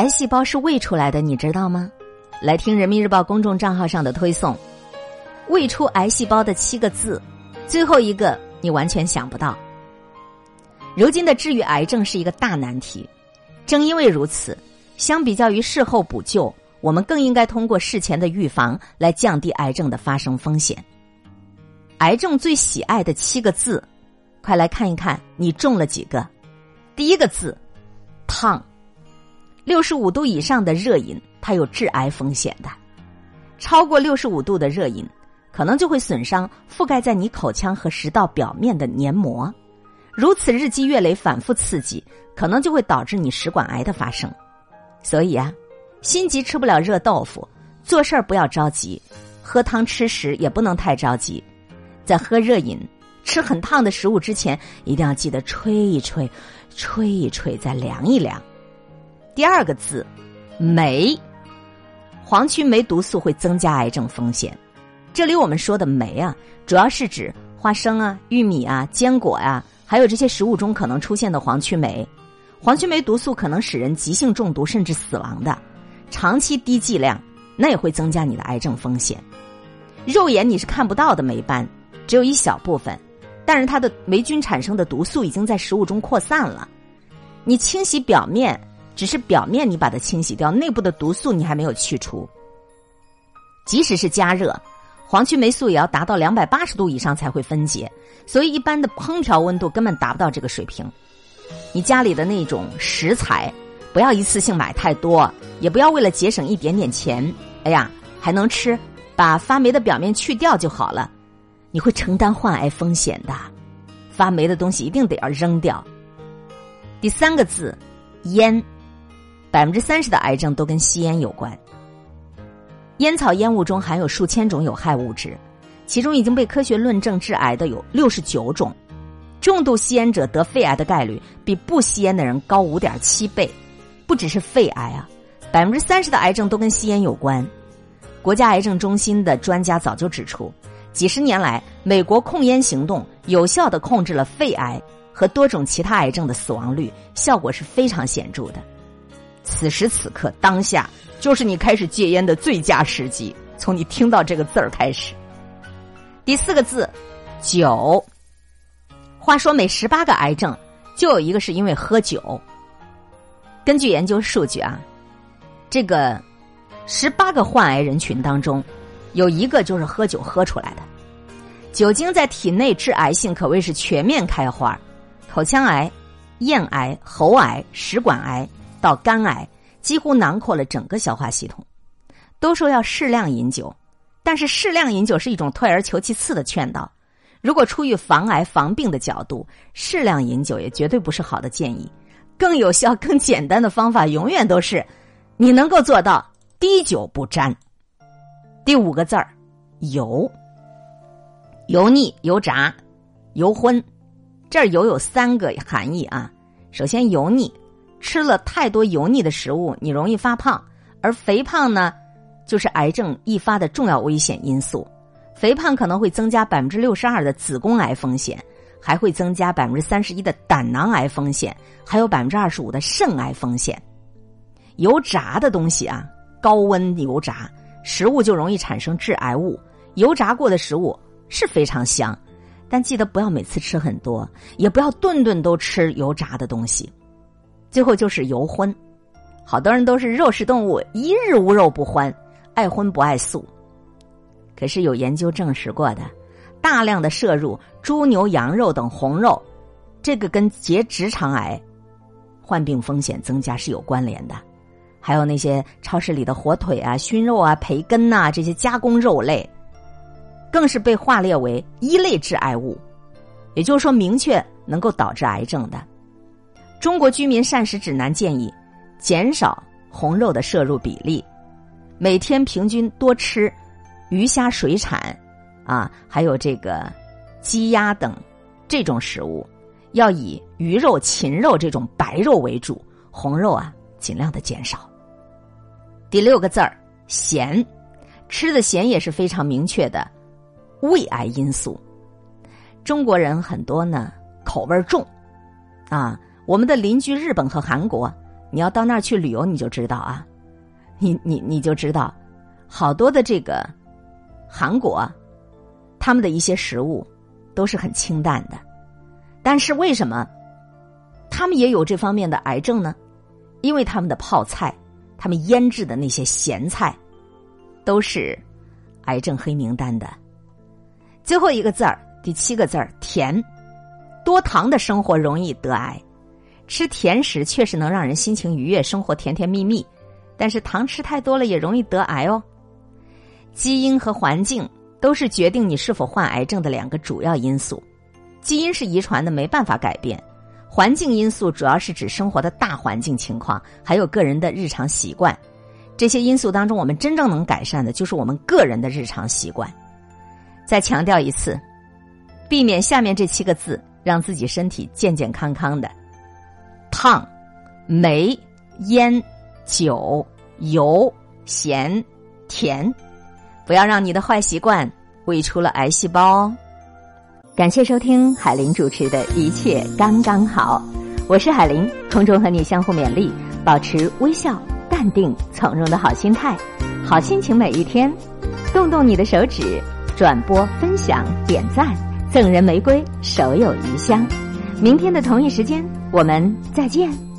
癌细胞是胃出来的，你知道吗？来听人民日报公众账号上的推送，胃出癌细胞的七个字，最后一个你完全想不到。如今的治愈癌症是一个大难题，正因为如此，相比较于事后补救，我们更应该通过事前的预防来降低癌症的发生风险。癌症最喜爱的七个字，快来看一看你中了几个。第一个字，胖。六十五度以上的热饮，它有致癌风险的。超过六十五度的热饮，可能就会损伤覆盖在你口腔和食道表面的黏膜。如此日积月累、反复刺激，可能就会导致你食管癌的发生。所以啊，心急吃不了热豆腐，做事儿不要着急，喝汤吃食也不能太着急。在喝热饮、吃很烫的食物之前，一定要记得吹一吹，吹一吹，再凉一凉。第二个字，酶，黄曲霉毒素会增加癌症风险。这里我们说的酶啊，主要是指花生啊、玉米啊、坚果啊。还有这些食物中可能出现的黄曲霉，黄曲霉毒素可能使人急性中毒甚至死亡的，长期低剂量那也会增加你的癌症风险。肉眼你是看不到的霉斑，只有一小部分，但是它的霉菌产生的毒素已经在食物中扩散了。你清洗表面，只是表面你把它清洗掉，内部的毒素你还没有去除。即使是加热。黄曲霉素也要达到两百八十度以上才会分解，所以一般的烹调温度根本达不到这个水平。你家里的那种食材，不要一次性买太多，也不要为了节省一点点钱，哎呀还能吃，把发霉的表面去掉就好了。你会承担患癌风险的，发霉的东西一定得要扔掉。第三个字，烟，百分之三十的癌症都跟吸烟有关。烟草烟雾中含有数千种有害物质，其中已经被科学论证致癌的有六十九种。重度吸烟者得肺癌的概率比不吸烟的人高五点七倍。不只是肺癌啊，百分之三十的癌症都跟吸烟有关。国家癌症中心的专家早就指出，几十年来，美国控烟行动有效的控制了肺癌和多种其他癌症的死亡率，效果是非常显著的。此时此刻，当下。就是你开始戒烟的最佳时机，从你听到这个字儿开始。第四个字，酒。话说每十八个癌症就有一个是因为喝酒。根据研究数据啊，这个十八个患癌人群当中，有一个就是喝酒喝出来的。酒精在体内致癌性可谓是全面开花，口腔癌、咽癌、喉癌、食管癌到肝癌。几乎囊括了整个消化系统。都说要适量饮酒，但是适量饮酒是一种退而求其次的劝导。如果出于防癌防病的角度，适量饮酒也绝对不是好的建议。更有效、更简单的方法，永远都是你能够做到滴酒不沾。第五个字儿，油，油腻、油炸、油荤。这儿油有三个含义啊。首先，油腻。吃了太多油腻的食物，你容易发胖，而肥胖呢，就是癌症易发的重要危险因素。肥胖可能会增加百分之六十二的子宫癌风险，还会增加百分之三十一的胆囊癌风险，还有百分之二十五的肾癌风险。油炸的东西啊，高温油炸食物就容易产生致癌物。油炸过的食物是非常香，但记得不要每次吃很多，也不要顿顿都吃油炸的东西。最后就是油荤，好多人都是肉食动物，一日无肉不欢，爱荤不爱素。可是有研究证实过的，大量的摄入猪牛羊肉等红肉，这个跟结直肠癌患病风险增加是有关联的。还有那些超市里的火腿啊、熏肉啊、培根呐这些加工肉类，更是被划列为一类致癌物，也就是说，明确能够导致癌症的。中国居民膳食指南建议减少红肉的摄入比例，每天平均多吃鱼虾水产啊，还有这个鸡鸭等这种食物，要以鱼肉、禽肉这种白肉为主，红肉啊尽量的减少。第六个字儿咸，吃的咸也是非常明确的胃癌因素。中国人很多呢口味重啊。我们的邻居日本和韩国你要到那儿去旅游，你就知道啊，你你你就知道，好多的这个韩国，他们的一些食物都是很清淡的，但是为什么他们也有这方面的癌症呢？因为他们的泡菜，他们腌制的那些咸菜，都是癌症黑名单的。最后一个字儿，第七个字儿，甜。多糖的生活容易得癌，吃甜食确实能让人心情愉悦，生活甜甜蜜蜜。但是糖吃太多了也容易得癌哦。基因和环境都是决定你是否患癌症的两个主要因素。基因是遗传的，没办法改变。环境因素主要是指生活的大环境情况，还有个人的日常习惯。这些因素当中，我们真正能改善的就是我们个人的日常习惯。再强调一次，避免下面这七个字。让自己身体健健康康的，胖、煤、烟、酒、油、咸、甜，不要让你的坏习惯喂出了癌细胞哦。感谢收听海玲主持的一切刚刚好，我是海玲，空中和你相互勉励，保持微笑、淡定、从容的好心态，好心情每一天，动动你的手指，转播、分享、点赞。赠人玫瑰，手有余香。明天的同一时间，我们再见。